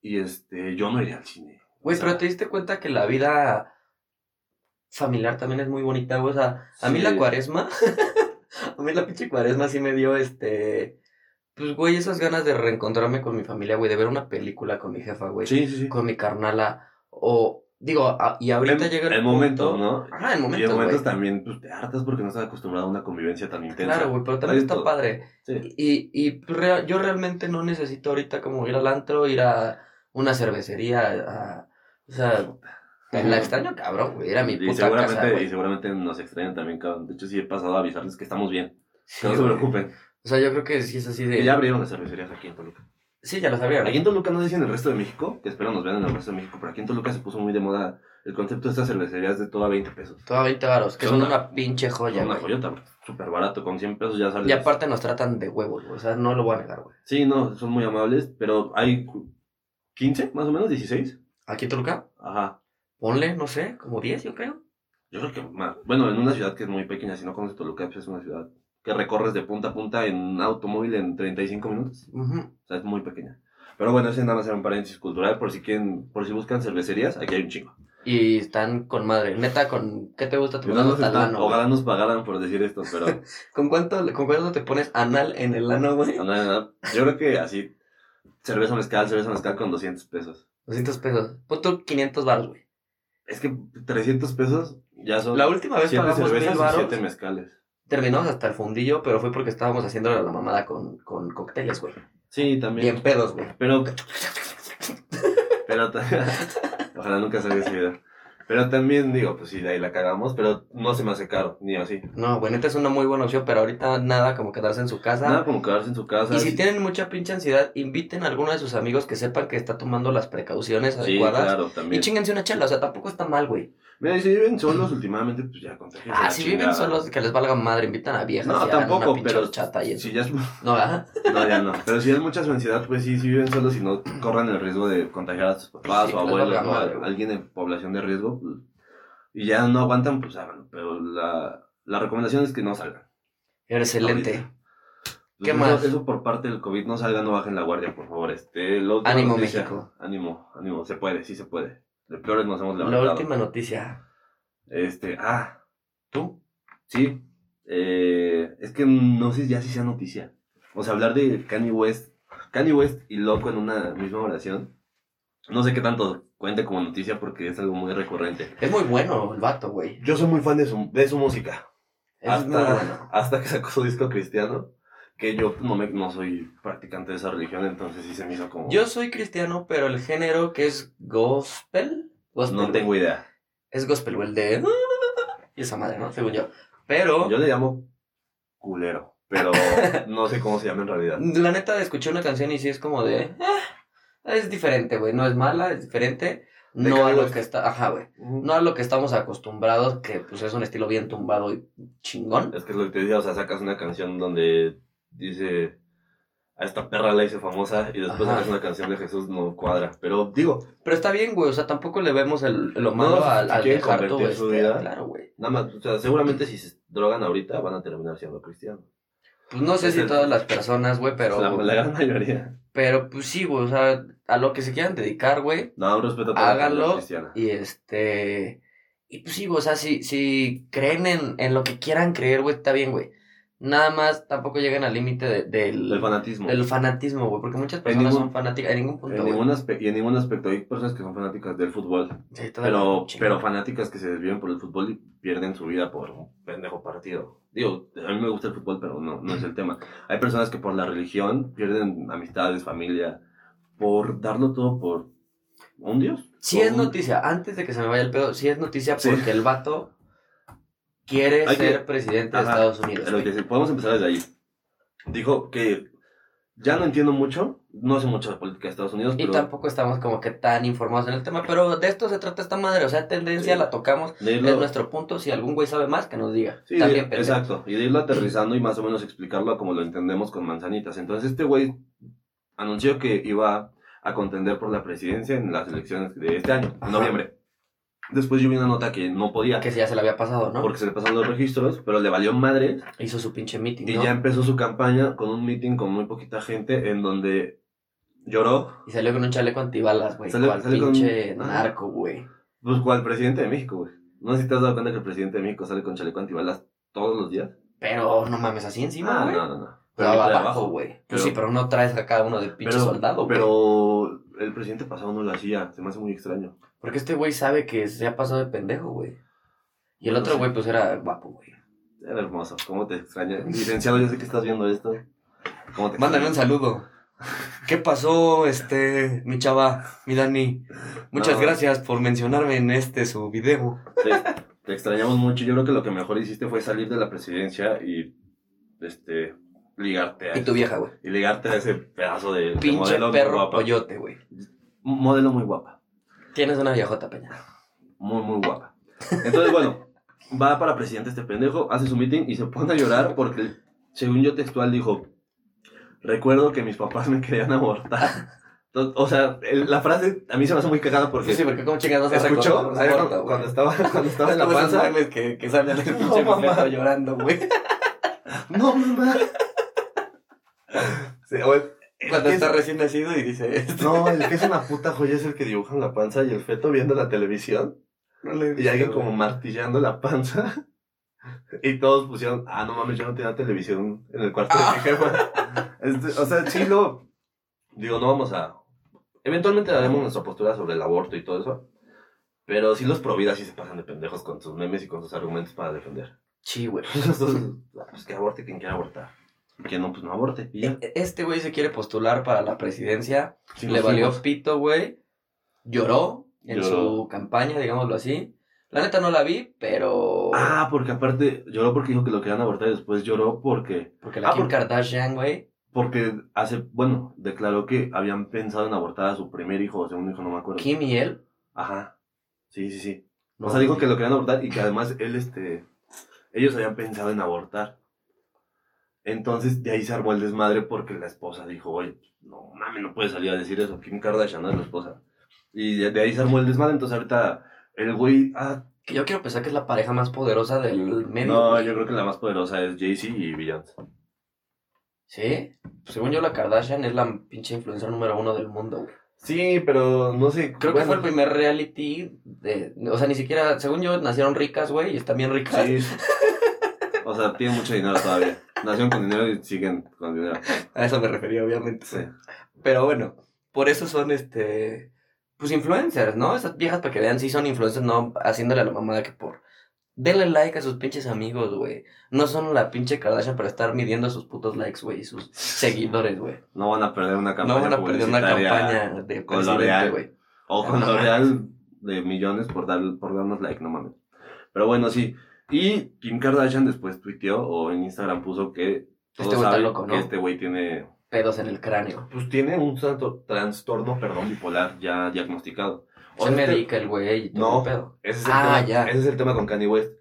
Y este, yo no iría al cine. Güey, O sea, pero te diste cuenta que la vida familiar también es muy bonita, güey. O sea, a mí la cuaresma, a mí la pinche cuaresma sí me dio este. Pues, güey, esas ganas de reencontrarme con mi familia, güey, de ver una película con mi jefa, güey. Sí, sí, sí. Con mi carnala. O, digo, a- y ahorita En- llega el, en punto- momentos, ¿no? Ajá, en y en momentos, güey. también pues, te hartas porque no estás acostumbrado a una convivencia tan intensa. Claro, güey, pero también está todo. padre. Sí. Y, y pues, rea- yo realmente no necesito ahorita como ir al antro, ir a una cervecería, a, o sea, la extraño cabrón, güey, era mi Y puta seguramente, casa, y seguramente nos extrañan también, cabrón. De hecho, sí he pasado a avisarles que estamos bien. Sí, Que no se preocupen. O sea, yo creo que sí es así de... Que ya abrieron las cervecerías aquí en Toluca. Sí, ya lo sabía. Aquí en Toluca, no sé si en el resto de México, que espero nos vean en el resto de México, pero aquí en Toluca se puso muy de moda el concepto de estas cervecerías de todo a 20 pesos. Toda 20 varos, que Son son una- una pinche joya, una güey. joyota, súper barato, con 100 pesos ya sales. Y aparte nos tratan de huevos, güey, o sea, no lo voy a negar, güey. Sí, no, son muy amables, pero hay 15, más o menos, 16. Aquí Toluca, Ajá. ponle, no sé, como 10 yo creo. Yo creo que más. Bueno, en una ciudad que es muy pequeña, si no conoces Toluca, pues es una ciudad que recorres de punta a punta en automóvil en 35 minutos. Ujú. O sea, es muy pequeña. Pero bueno, ese nada más era un paréntesis cultural, por si quieren, por si buscan cervecerías, aquí hay un chingo. Y están con madre, neta, con... ¿Qué te gusta tu Ojalá nos, hasta el están- ano, güey? ojalá nos pagaran por decir esto, pero ¿Con cuánto, ¿Con cuánto te pones anal en el ano, güey? no, no. yo creo que así, cerveza mezcal, cerveza mezcal con 200 pesos. 200 pesos. Punto 500 baros, güey. Es que 300 pesos ya son La última vez 7 pagamos cervezas mil y varos. 7 mezcales. Terminamos hasta el fundillo, pero fue porque estábamos haciendo la mamada con, con cócteles, güey. Sí, también. Bien pedos, güey. Pero. pero. Ojalá nunca salga ese video. Pero también digo, pues sí, de ahí la cagamos, pero no se me hace caro, ni así. No, güey, neta es una muy buena opción, pero ahorita nada como quedarse en su casa. Nada como quedarse en su casa. y si sí- tienen mucha pinche ansiedad, inviten a alguno de sus amigos que sepan que está tomando las precauciones Sí, adecuadas. claro, Y también. chinguense una chela, o sea, tampoco está mal, güey. Mira, y si viven solos últimamente, pues ya contagian. Ah, si viven solos, que les valga madre, invitan a viejas. No, y tampoco, una pero horchata y eso. Si ya es... No, ¿verdad? No, ya no. Pero si es mucha su ansiedad, pues sí, si viven solos y no corran el riesgo de contagiar a sus papás Sí, o abuelos, ¿no? A- alguien en población de riesgo, pues, y ya no aguantan, pues háganlo. Pero la, la recomendación es que no salgan. Excelente. ¿Qué eso, más? Eso por parte del COVID, no salgan, no bajen la guardia, por favor. Este, última Ánimo, México. Ánimo, ánimo, se puede, sí se puede. De peores nos hemos La levantado. última noticia. Este, ah, ¿tú? Sí. Eh, es que no sé ya si sea noticia. O sea, hablar de Kanye West, Kanye West y Loco en una misma oración. No sé qué tanto cuente como noticia porque es algo muy recurrente. Es muy bueno el vato, güey. Yo soy muy fan de su, de su música. Es muy hasta, bueno. hasta que sacó su disco cristiano. Que yo no, me, no soy practicante de esa religión, entonces sí se me hizo como... Yo soy cristiano, pero el género que es gospel. gospel no tengo idea. Es gospel, güey, el de. Y esa madre, ¿no? Según yo. Pero. Yo le llamo culero, pero no sé cómo se llama en realidad. La neta, escuché una canción y sí es como de. "Ah, es diferente, güey. No es mala, es diferente. De No a lo que está. Ajá, güey. No a lo que estamos acostumbrados, que pues es un estilo bien tumbado y chingón. Es que es lo que te decía, o sea, sacas una canción donde dice a esta perra la hice famosa y después Ajá. sacas una canción de Jesús, no cuadra. Pero digo, Pero está bien, güey. O sea, tampoco le vemos el, lo malo al, al dejar convertir su este, vida. Claro, güey. nada más, o sea, seguramente si se drogan ahorita van a terminar siendo cristianos. Pues no sé Es si el- todas las personas, güey, pero. La, la gran mayoría. Pero pues sí, güey. O sea, a lo que se quieran dedicar, güey. No, respeto a la Háganlo. Y este. Y pues sí, güey, o sea, si, si creen en, en lo que quieran creer, güey, está bien, güey. Nada más tampoco lleguen al límite de- del, El fanatismo. del fanatismo, güey, porque muchas personas ningún- son fanáticas, en ningún punto, En ningún y en ningún aspecto. Hay personas que son fanáticas del fútbol. Sí, Pero, pero fanáticas que se desvían por el fútbol y pierden su vida por un pendejo partido. Digo, a mí me gusta el fútbol, pero no, no es el tema. Hay personas que por la religión pierden amistades, familia, por darlo todo por un dios. Sí es un- noticia, antes de que se me vaya el pedo, sí es noticia Sí. porque el vato quiere Hay que- ser presidente de Estados Unidos. es lo güey. que sí, podemos empezar desde ahí. Dijo que ya no entiendo mucho, no sé mucho de política de Estados Unidos, Y pero tampoco estamos como que tan informados en el tema, pero de esto se trata esta madde, o sea, tendencia Sí. la tocamos, de es irlo- nuestro punto, si algún güey sabe más, que nos diga. Sí, También, de- pendejo. exacto. Y de irlo aterrizando y más o menos explicarlo como lo entendemos con manzanitas. Entonces este güey anunció que iba a contender por la presidencia en las elecciones de este año, en noviembre. Después yo vi una nota que no podía, Que ya se le había pasado, ¿no? porque se le pasaron los registros, pero le valió madre Hizo su pinche meeting, y ¿no? ya empezó su campaña con un meeting con muy poquita gente en donde lloró, Y salió con un chaleco antibalas, güey. Salió- salió pinche narco, güey. pues cual presidente de México, güey. No sé si te has dado cuenta que el presidente de México sale con chaleco antibalas todos los días. Pero no mames, así encima, Ah, no, no, no. Pero por abajo, güey. Pues Pero- sí, pero no traes a cada uno de pinche Pero, soldado, güey. pero el presidente pasado no lo hacía, se me hace muy extraño. Porque este güey sabe que se ha pasado de pendejo, güey. Y el No otro güey, pues era guapo, güey. Era hermoso, ¿cómo te extraña? Licenciado, yo sé que estás viendo esto. ¿Cómo te Mándame un saludo. ¿Qué pasó, este, mi chava, mi Dani? Muchas No. gracias por mencionarme en este su video. Te, te extrañamos mucho. Yo creo que lo que mejor hiciste fue salir de la presidencia y este ligarte a Y tu vieja, güey. y ligarte a ese pedazo de, de Pinche modelo muy perro guapa. coyote, güey. Modelo muy guapa. Tienes una viejota, Peña. Muy, muy guapa. Entonces, bueno, va para presidente este pendejo, hace su meeting y se pone a llorar porque, según yo textual, dijo: Recuerdo que mis papás me querían abortar. O sea, el- la frase a mí se me hace muy cagada porque. Sí, sí, porque como chingados no se ¿Escuchó? no cuando, estaba, cuando estaba en la panza. que, que No, pinche feto llorando, güey. No, mamá. Sí, o el- Cuando es- está recién nacido y dice esto. No, el que es una puta joya es el que dibuja en la panza y el feto viendo la televisión. No le Y alguien como martillando la panza. Y todos pusieron, ah, no mames, yo no tenía televisión en el cuarto de mi jefa. Este, o sea, sí lo... Digo, no vamos a... Eventualmente daremos nuestra postura sobre el aborto y todo eso. Pero sí los providas sí se pasan de pendejos con sus memes y con sus argumentos para defender. Sí, güey. pues que aborte quien quiera abortar. Quien no, pues no aborte. Y ya. E- Este güey se quiere postular para la presidencia. Sí, le valió fuimos. pito, güey. Lloró en Lloró. su campaña, digámoslo así. La neta no la vi, pero. Ah, porque aparte lloró porque dijo que lo querían abortar y después lloró porque porque la ah, Kim porque- Kardashian, güey. porque hace bueno declaró que habían pensado en abortar a su primer hijo o segundo hijo no me acuerdo. Kim y él. Ajá. Sí, sí, sí. no, o sea, dijo que lo querían abortar y que además él este ellos habían pensado en abortar. Entonces de ahí se armó el desmadre porque la esposa dijo, "Oye, no mames, no puede salir a decir eso, Kim Kardashian no es la esposa." Y de, de ahí se armó el desmadre, entonces ahorita el güey ah, Que yo quiero pensar que es la pareja más poderosa del medio. no, güey. yo creo que la más poderosa es Jay-Z y Beyoncé. ¿Sí? Según yo, la Kardashian es la pinche influencer número uno del mundo, güey. Sí, pero no sé. Creo que fue el primer reality de... O sea, ni siquiera... Según yo, nacieron ricas, güey, y están bien ricas. Sí. O sea, tienen mucho dinero todavía. Nacieron con dinero y siguen con dinero. A eso me refería, obviamente. Sí. Pero bueno, por eso son, este... Pues influencers, ¿no? Esas viejas para que vean si son influencers, no haciéndole a la mamada que por... Denle like a sus pinches amigos, güey. No son la pinche Kardashian para estar midiendo sus putos likes, güey, y sus seguidores, güey. No van a perder una campaña. No van a perder una campaña de con presidente, güey. O con L'Oreal de millones por, dar, por darnos like, no mames. Pero bueno, sí. Y Kim Kardashian después tuiteó o en Instagram puso que todos Este güey está saben loco, ¿no? que este güey tiene, Pedos en el cráneo. pues tiene un santo trastorno, perdón, bipolar ya diagnosticado. Se este- medica el güey y todo No. el pedo. Ese es el, Ah, tema, ya. ese es el tema con Kanye West.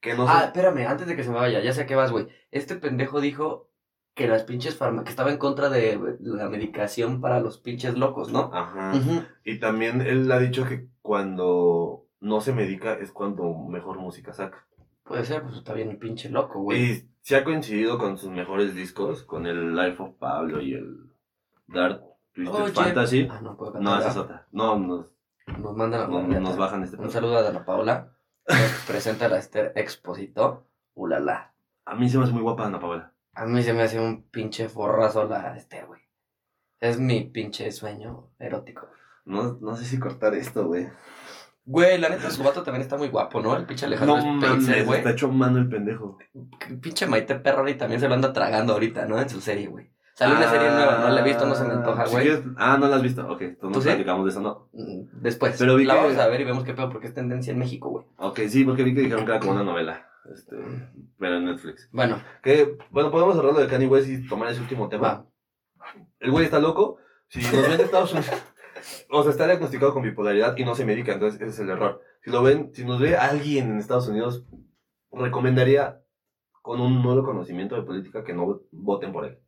Que no sé- Ah, espérame, antes de que se me vaya, ya sé a qué vas, güey. Este pendejo dijo que las pinches farma... que estaba en contra de la medicación para los pinches locos, ¿no? Ajá. Ujú. Y también él ha dicho que cuando no se medica es cuando mejor música saca. Puede ser, pues está bien pinche loco, güey. Y se ha coincidido con sus mejores discos, con el Life of Pablo y el Dark Twisted Oye. Fantasy. Ah, no puedo cantar. No, esa es otra. No, nos, Nos mandan a la nos bajan este Un saludo a Dana Paola. presenta a la Esther Exposito. Ulala. A mí se me hace muy guapa Ana Paola. A mí se me hace un pinche forrazo la Esther, güey. Es mi pinche sueño erótico. No, no sé si cortar esto, güey. Güey, la neta, su vato también está muy guapo, ¿no? El pinche No Alejandro mames, Spencer, güey. está hecho mano el pendejo. Pinche Maite Perroni también se lo anda tragando ahorita, ¿no? En su serie, güey. Salió una serie nueva, no la he visto, no se me antoja, Si güey. Ah, no la has visto. Ok, entonces ¿Tú no sí? platicamos de eso, no. Mm, Después. Pero vi la que- vamos a ver y vemos qué pedo, porque es tendencia en México, güey. Ok, sí, porque vi que dijeron que era como una novela. Este, pero en Netflix. Bueno, Que, bueno, podemos hablarlo de Kanye West y tomar ese último tema. va. El güey está loco. Si nos ven en Estados Unidos. O sea, está diagnosticado con bipolaridad y no se medica, entonces ese es el error. Si lo ven, si nos ve alguien en Estados Unidos, recomendaría con un nuevo conocimiento de política que no voten por él.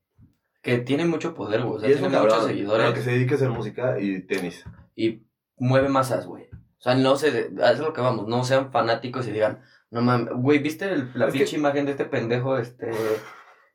Que tiene mucho poder, güey. O sea, y es tiene un muchos seguidores. pero que se dedique a hacer música y tenis. y mueve masas, güey. O sea, no se, es lo que vamos, no sean fanáticos y digan, no mames, güey, ¿viste el- la que- pinche imagen de este pendejo, este,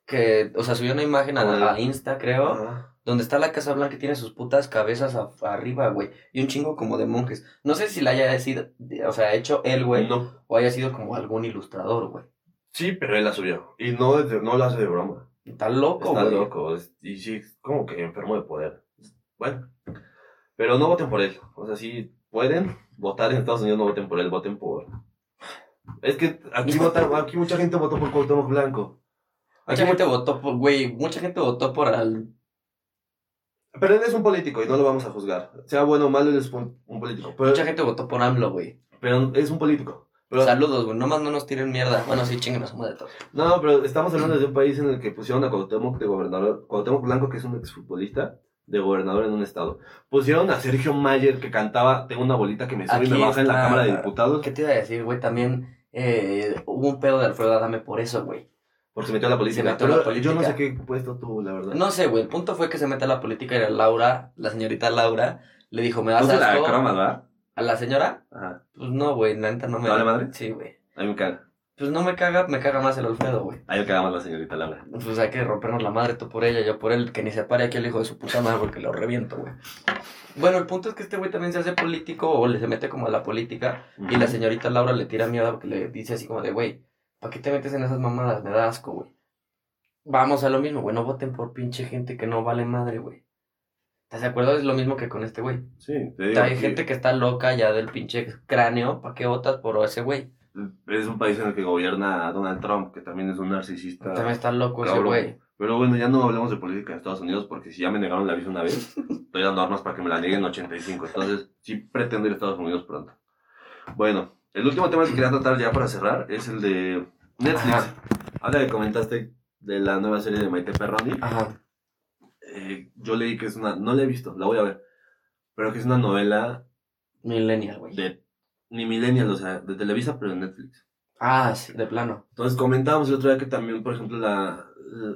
que, o sea, subió una imagen a, a Insta, creo, Ajá. Donde está la Casa Blanca tiene sus putas cabezas a- arriba, güey, y un chingo como de monjes. No sé si la haya sido, o sea, hecho él, güey, No. o haya sido como algún ilustrador, güey. Sí, pero él la subió. Y no, no lo hace de broma. Está loco, Está güey. loco. es- y sí, como que enfermo de poder. Bueno. Pero no voten por él. O sea, si pueden votar en Estados Unidos, no voten por él, voten por. Es que aquí votan, aquí mucha gente votó por Cuauhtémoc Blanco. Aquí Mucha gente votó por, güey, mucha gente votó por al... Pero él es un político y no lo vamos a juzgar. Sea bueno o malo, él es un, un político. Pero, Mucha gente votó por AMLO, güey. pero es un político. Pero, Saludos, güey, nomás no nos tiren mierda. Bueno, sí, chinguen a todos. No, pero estamos hablando de un país en el que pusieron a Cuauhtémoc de gobernador, Cuauhtémoc Blanco, que es un exfutbolista, de gobernador en un estado. Pusieron a Sergio Mayer, que cantaba Tengo una bolita que me sube y me baja en la. Cámara de Diputados, ¿Qué te iba a decir, güey? También eh, hubo un pedo de Alfredo Adame por eso, güey. Porque se metió a la política. Se metió a la política. Yo no sé qué puesto tuvo, la verdad. No sé, güey. El punto fue que se mete a la política y era Laura, la señorita Laura, le dijo, ¿me das Puso la asco? croma, ¿verdad? ¿A la señora? Ajá. Pues no, güey, la neta no me... ¿Te vale madre? Sí, güey. A mí me caga. Pues no me caga, me caga más el Alfredo, güey. A me caga más la señorita Laura. Pues hay que rompernos la madre, tú por ella, yo por él, que ni se pare aquí el hijo de su puta madre porque lo reviento, güey. Bueno, el punto es que este güey también se hace político o le se mete como a la política y la señorita Laura le tira mierda porque le dice así como de, güey, ¿para qué te metes en esas mamadas? Me da asco, güey. Vamos a lo mismo, güey, no voten por pinche gente que no vale madre, güey. ¿Estás de acuerdo? Es lo mismo que con este güey. Sí, te digo. Hay que gente que está loca ya del pinche cráneo, ¿para qué votas por ese güey? Es un país en el que gobierna Donald Trump, que también es un narcisista. También está loco ese güey. Pero bueno, ya no hablemos de política en Estados Unidos porque si ya me negaron la visa una vez, estoy dando armas para que me la nieguen en 85. Entonces, sí pretendo ir a Estados Unidos pronto. Bueno, el último tema que quería tratar ya para cerrar es el de Netflix. Ajá. Ahora que comentaste de la nueva serie de Maite Perroni, Ajá. eh, yo leí que es una, no la he visto, la voy a ver, pero que es una novela Millennial, güey. de, ni millennial, o sea, de Televisa, pero de Netflix. Ah, sí, de plano. Entonces comentábamos el otro día que también, por ejemplo, la,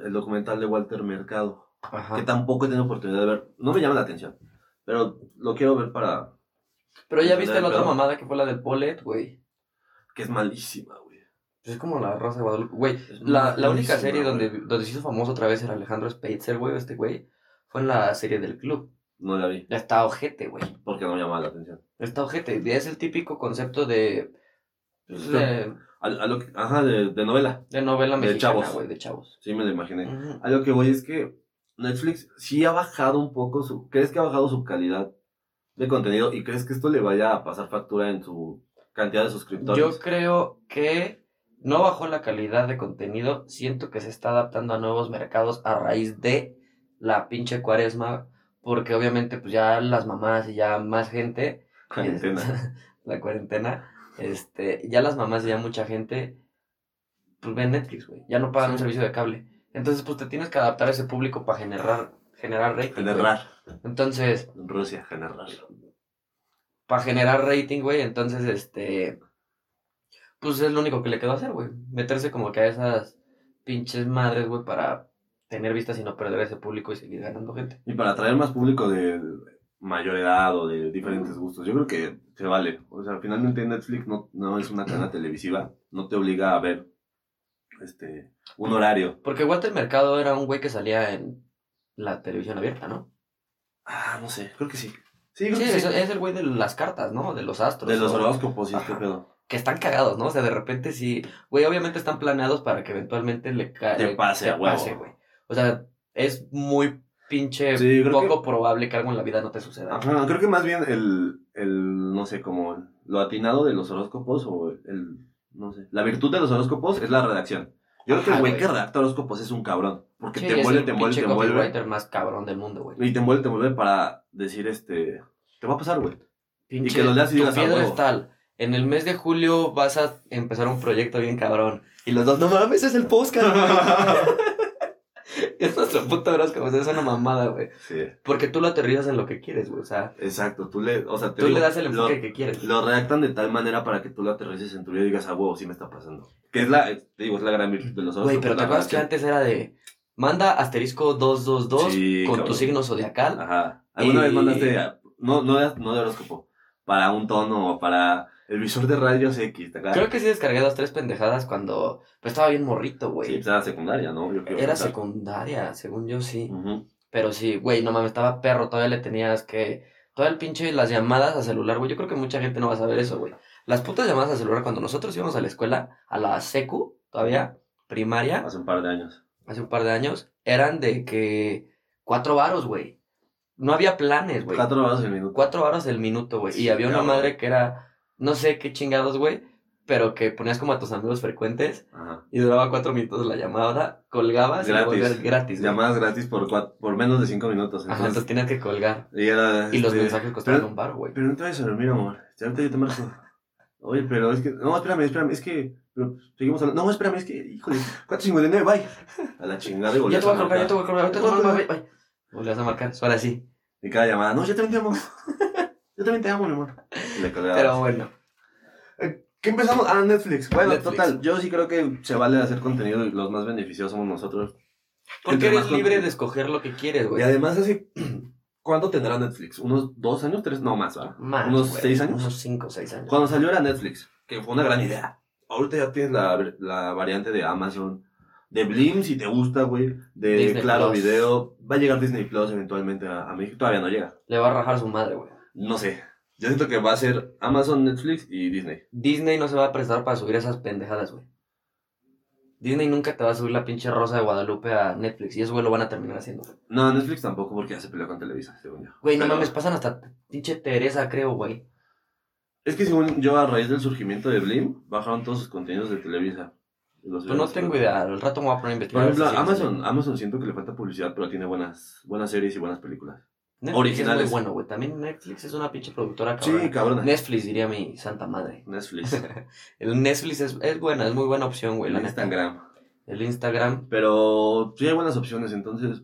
el documental de Walter Mercado, Ajá. que tampoco he tenido oportunidad de ver. No me llama la atención, pero lo quiero ver para... Pero ya viste la otra mamada que fue la del Polet, güey. que es malísima, güey. Pues es como la Rosa de Guadalupe. Güey, la, la única serie donde, donde se hizo famoso otra vez era Alejandro Speitzer, güey, este güey. Fue en la serie del club. No la vi, está ojete, güey. porque no me llama la atención. Está ojete. Es el típico concepto de. pues, de, A, a lo que- ajá, de, de novela. de novela De mexicana, chavos. güey, de chavos. Sí, me lo imaginé. A lo que voy es que Netflix sí ha bajado un poco su... ¿Crees que ha bajado su calidad de contenido y crees que esto le vaya a pasar factura en su cantidad de suscriptores? Yo creo que no bajó la calidad de contenido. Siento que se está adaptando a nuevos mercados a raíz de la pinche cuaresma. Porque obviamente, pues ya las mamás y ya más gente. Cuarentena. la cuarentena. Este, ya las mamás y ya mucha gente. Pues ven Netflix, güey. Ya no pagan un Sí. servicio de cable. Entonces, pues te tienes que adaptar a ese público para generar, generar rating. Generar. Entonces, En Rusia, generar. para generar rating, güey, entonces, este, pues es lo único que le quedó hacer, güey. Meterse como que a esas pinches madres, güey, para tener vistas y no perder ese público y seguir ganando gente. Y para atraer más público de mayor edad o de diferentes gustos, yo creo que se vale. O sea, finalmente Netflix no, no es una cadena televisiva, no te obliga a ver este un horario. Porque Walter Mercado era un güey que salía en la televisión abierta, ¿no? Ah, no sé, creo que sí. Sí, creo Sí, que es, sí. es el güey de las cartas, ¿no? De los astros. De los horóscopos y este pedo. Que están cagados, ¿no? O sea, de repente sí. Güey, obviamente están planeados para que eventualmente le Te caiga. pase, a huevo. güey. O sea, es muy pinche Sí, poco probable que algo en la vida no te suceda. Ajá, creo que más bien el, el, no sé, como lo atinado de los horóscopos o el, no sé, la virtud de los horóscopos es la redacción. Yo creo que el güey que redacta horóscopos es un cabrón, porque Sí, te es envuelve, el te envuelve, te envuelve, copywriter más cabrón del mundo, güey. y te envuelve, te envuelve para decir, este, te va a pasar, güey. Pinche, que lo leas y tu digas, "A piedra huevo". es tal. En el mes de julio vas a empezar un proyecto bien cabrón. Y los dos, no mames, es el podcast, es nuestro puto horóscopo, es una mamada, güey. sí, Porque tú lo aterrizas en lo que quieres, güey. O sea, exacto, tú le, o sea, te tú digo, le das el enfoque lo, que quieres. lo redactan de tal manera para que tú lo aterrices en tu vida y digas, a huevo, sí me está pasando. Que es la, te digo, es la gran virtud de los horóscopos. Güey, pero te acuerdas que antes era de Manda asterisco 222 Sí, con tu signo zodiacal. Ajá. ¿Alguna Y- vez mandaste, no, no, no de horóscopo, para un tono o para el visor de rayos X? ¿te? Creo que sí descargué dos, tres pendejadas cuando pues, estaba bien morrito, Sí, güey. pues era secundaria, ¿no? Yo Era pensar. secundaria, según yo sí. Pero sí, güey, no mames, estaba perro. Todavía le tenías que. Todo el pinche las llamadas a celular, güey. Yo creo que mucha gente no va a saber eso, güey. Las putas llamadas a celular, cuando nosotros íbamos a la escuela, a la secu, todavía, primaria, Hace un par de años. hace un par de años, eran de que cuatro varos, güey. No había planes, güey. Cuatro horas el minuto. Cuatro varos el minuto, güey. Y Sí, había una madre que era, no sé qué chingados, güey, pero que ponías como a tus amigos frecuentes Ajá. y duraba cuatro minutos la llamada, colgabas y Gratis. volver gratis. güey. Llamadas gratis por, cua- por menos de cinco minutos. Ajá, Entonces, entonces tenías que colgar. y, era, Y los este, mensajes costaban pero- un bar, güey. Pero no te vayas a dormir, amor. Ya ahorita yo te marco. Oye, pero es que. No, espérame, espérame. Es que. Pero seguimos hablando. No, espérame, es que. Híjole. 4.59, bye. A la chingada y Ya volvías te voy a colgar, ya te voy a colgar. ahorita te voy a marcar, bye. Volvías a marcar, ahora sí. Y cada llamada. No, también te amo. Yo también te amo, mi amor. Y le. Pero bueno. ¿Qué empezamos? Ah, Netflix. Bueno, Netflix. total. Yo sí creo que se vale hacer contenido y los más beneficiosos somos nosotros. Porque eres libre contenido. de escoger lo que quieres, Y güey. además, así. ¿Cuánto tendrá Netflix? ¿Unos dos años? ¿Tres? No, más, ¿verdad? Más, ¿Unos güey. seis años? Unos cinco seis años. Cuando salió era Netflix, que fue una gran idea. Ahorita ya tienes la, la variante de Amazon, de Blim si te gusta, güey, de Disney Claro Plus. Video. Va a llegar Disney Plus eventualmente a, a México. Todavía no llega. Le va a rajar su madre, güey. No sé. Yo siento que va a ser Amazon, Netflix y Disney. Disney no se va a prestar para subir esas pendejadas, güey. Disney nunca te va a subir la pinche Rosa de Guadalupe a Netflix. Y eso, güey, lo van a terminar haciendo. No, Netflix tampoco porque ya se peleó con Televisa, según yo. Güey, no Pero- mames, pasan hasta pinche Teresa, creo, güey. Es que según yo, a raíz del surgimiento de Blim, bajaron todos sus contenidos de Televisa. Los Pues no tengo idea. Al rato me voy a poner a Por investigar. ejemplo, si sí, Amazon, Amazon siento que le falta publicidad, pero tiene buenas, buenas series y buenas películas. Netflix originales. Es muy bueno, güey. También Netflix es una pinche productora cabrona. Sí, cabrona. Netflix diría mi santa madre. Netflix. El Netflix es, es buena, es muy buena opción, güey. el neta. Instagram. El Instagram. Pero sí hay buenas opciones, entonces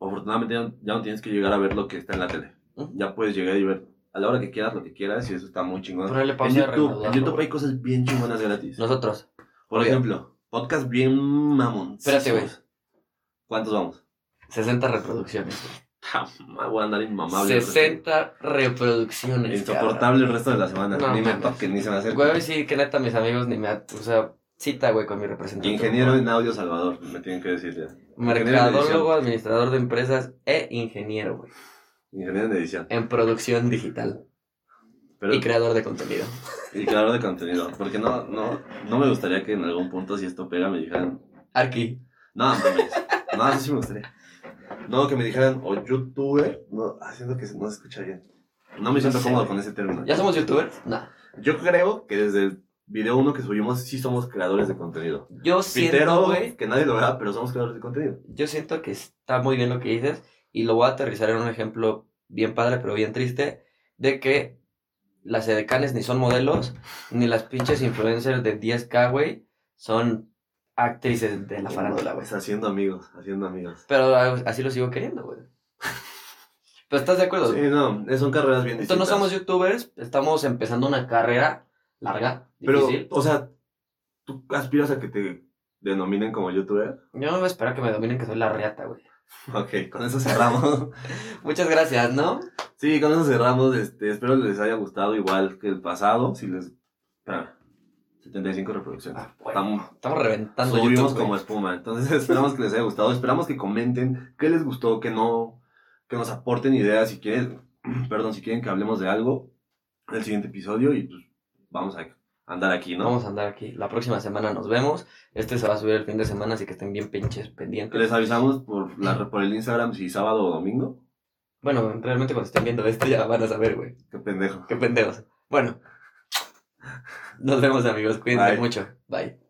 afortunadamente ya, ya no tienes que llegar a ver lo que está en la tele. Ya puedes llegar y ver a la hora que quieras lo que quieras y eso está muy chingón. En YouTube, en YouTube hay cosas bien chingonas gratis. Nosotros. Por Oye. ejemplo, podcast bien mamón. Espérate, güey. ¿Cuántos vamos? 60 reproducciones. güey. Ah, Voy a andar inmamable. 60 reproducciones. Insoportable el resto de la semana. No, ni me toquen, ni se me acerquen. Güey, sí, que neta, mis amigos ni me. O sea, cita, güey, con mi representante. Ingeniero en audio Salvador, me tienen que decir ya. Mercadólogo, administrador de empresas e ingeniero, güey. Ingeniero en edición. En producción digital. Pero, Y creador de contenido. y creador de contenido. Porque no, no, no me gustaría que en algún punto, si esto pega, me dijeran. Arqui. No, mames. No, eso sí me gustaría. No, que me dijeran, o youtuber. No, haciendo que no se escucha bien. No me siento sé, cómodo con ese término. ¿Ya somos youtubers? No. Yo creo que desde el video uno que subimos, sí somos creadores de contenido. Yo siento, Pitero, güey. que nadie lo vea, pero somos creadores de contenido. Yo siento que está muy bien lo que dices. Y lo voy a aterrizar en un ejemplo bien padre, pero bien triste. De que las edecanes ni son modelos, ni las pinches influencers de 10k, güey, son actrices de la farándula, güey. Haciendo amigos, haciendo amigos. Pero así lo sigo queriendo, güey. Pero estás de acuerdo. Sí, no, son carreras bien Entonces no distintas. somos youtubers, estamos empezando una carrera larga, Pero, difícil. o sea, ¿tú aspiras a que te denominen como youtuber? Yo no esperar que me dominen que soy la reata, güey. Ok, con eso cerramos. Muchas gracias, ¿no? sí, con eso cerramos. Este, espero les haya gustado igual que el pasado. Si les... Espérame. 75 reproducciones. Ah, bueno. Estamos- Estamos reventando subimos YouTube, güey. como espuma. Entonces esperamos que les haya gustado. Esperamos que comenten qué les gustó, qué no. Que nos aporten ideas si quieren. Perdón, si quieren que hablemos de algo. En el siguiente episodio. Y pues vamos a andar aquí, ¿no? Vamos a andar aquí. La próxima semana nos vemos. Este se va a subir el fin de semana, así que estén bien pinches pendientes. Les avisamos por, la, por el Instagram si sábado o domingo. Bueno, realmente cuando estén viendo esto ya van a saber, güey. Qué pendejo. Qué pendejos. Bueno. Nos vemos, amigos. Cuídense Bye. mucho. Bye.